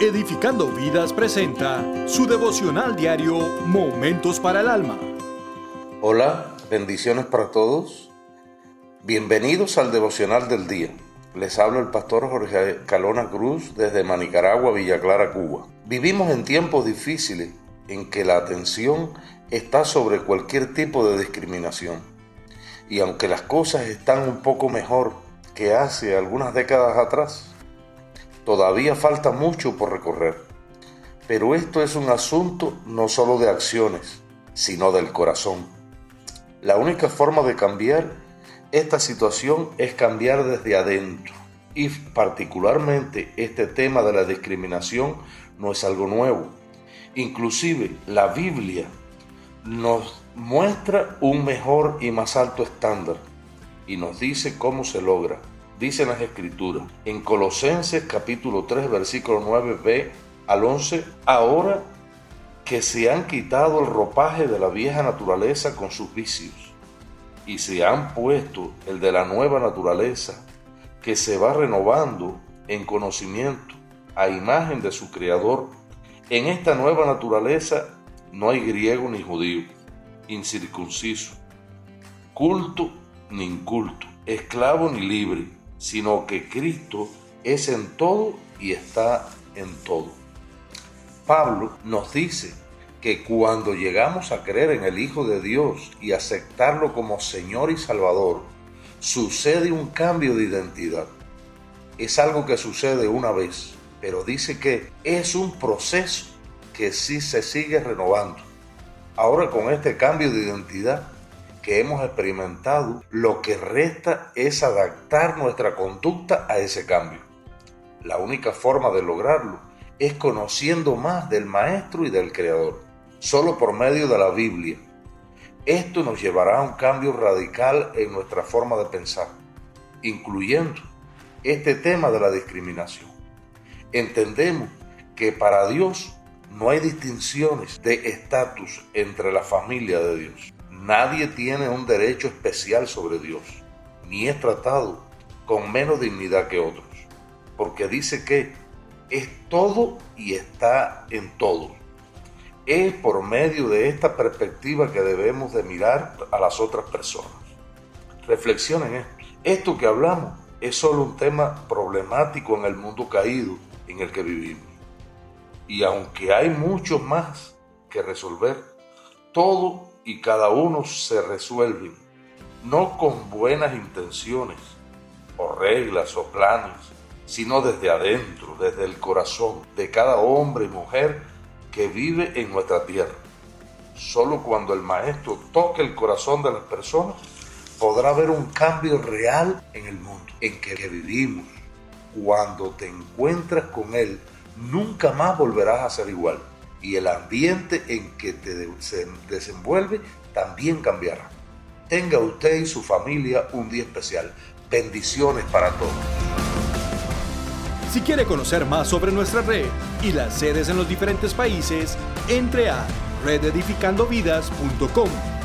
Edificando Vidas presenta su devocional diario Momentos para el Alma. Hola, bendiciones para todos. Bienvenidos al devocional del día. Les habla el pastor Jorge Calona Cruz desde Manicaragua, Villa Clara, Cuba. Vivimos en tiempos difíciles en que la atención está sobre cualquier tipo de discriminación. Y aunque las cosas están un poco mejor que hace algunas décadas atrás, Todavía falta mucho por recorrer, pero esto es un asunto no solo de acciones, sino del corazón. La única forma de cambiar esta situación es cambiar desde adentro. Y particularmente este tema de la discriminación no es algo nuevo. Inclusive la Biblia nos muestra un mejor y más alto estándar y nos dice cómo se logra dicen las escrituras en Colosenses capítulo 3 versículo 9b al 11, ahora que se han quitado el ropaje de la vieja naturaleza con sus vicios y se han puesto el de la nueva naturaleza que se va renovando en conocimiento a imagen de su creador. En esta nueva naturaleza no hay griego ni judío, incircunciso, culto ni inculto, esclavo ni libre sino que Cristo es en todo y está en todo. Pablo nos dice que cuando llegamos a creer en el Hijo de Dios y aceptarlo como Señor y Salvador, sucede un cambio de identidad. Es algo que sucede una vez, pero dice que es un proceso que sí se sigue renovando. Ahora con este cambio de identidad hemos experimentado, lo que resta es adaptar nuestra conducta a ese cambio. La única forma de lograrlo es conociendo más del Maestro y del Creador, solo por medio de la Biblia. Esto nos llevará a un cambio radical en nuestra forma de pensar, incluyendo este tema de la discriminación. Entendemos que para Dios no hay distinciones de estatus entre la familia de Dios. Nadie tiene un derecho especial sobre Dios, ni es tratado con menos dignidad que otros, porque dice que es todo y está en todo. Es por medio de esta perspectiva que debemos de mirar a las otras personas. Reflexionen esto. Esto que hablamos es solo un tema problemático en el mundo caído en el que vivimos. Y aunque hay muchos más que resolver, todo y cada uno se resuelven, no con buenas intenciones o reglas o planes, sino desde adentro, desde el corazón de cada hombre y mujer que vive en nuestra tierra. Solo cuando el Maestro toque el corazón de las personas, podrá haber un cambio real en el mundo en que vivimos. Cuando te encuentras con Él, nunca más volverás a ser igual y el ambiente en que te se desenvuelve también cambiará. Tenga usted y su familia un día especial. Bendiciones para todos. Si quiere conocer más sobre nuestra red y las sedes en los diferentes países, entre a rededificandovidas.com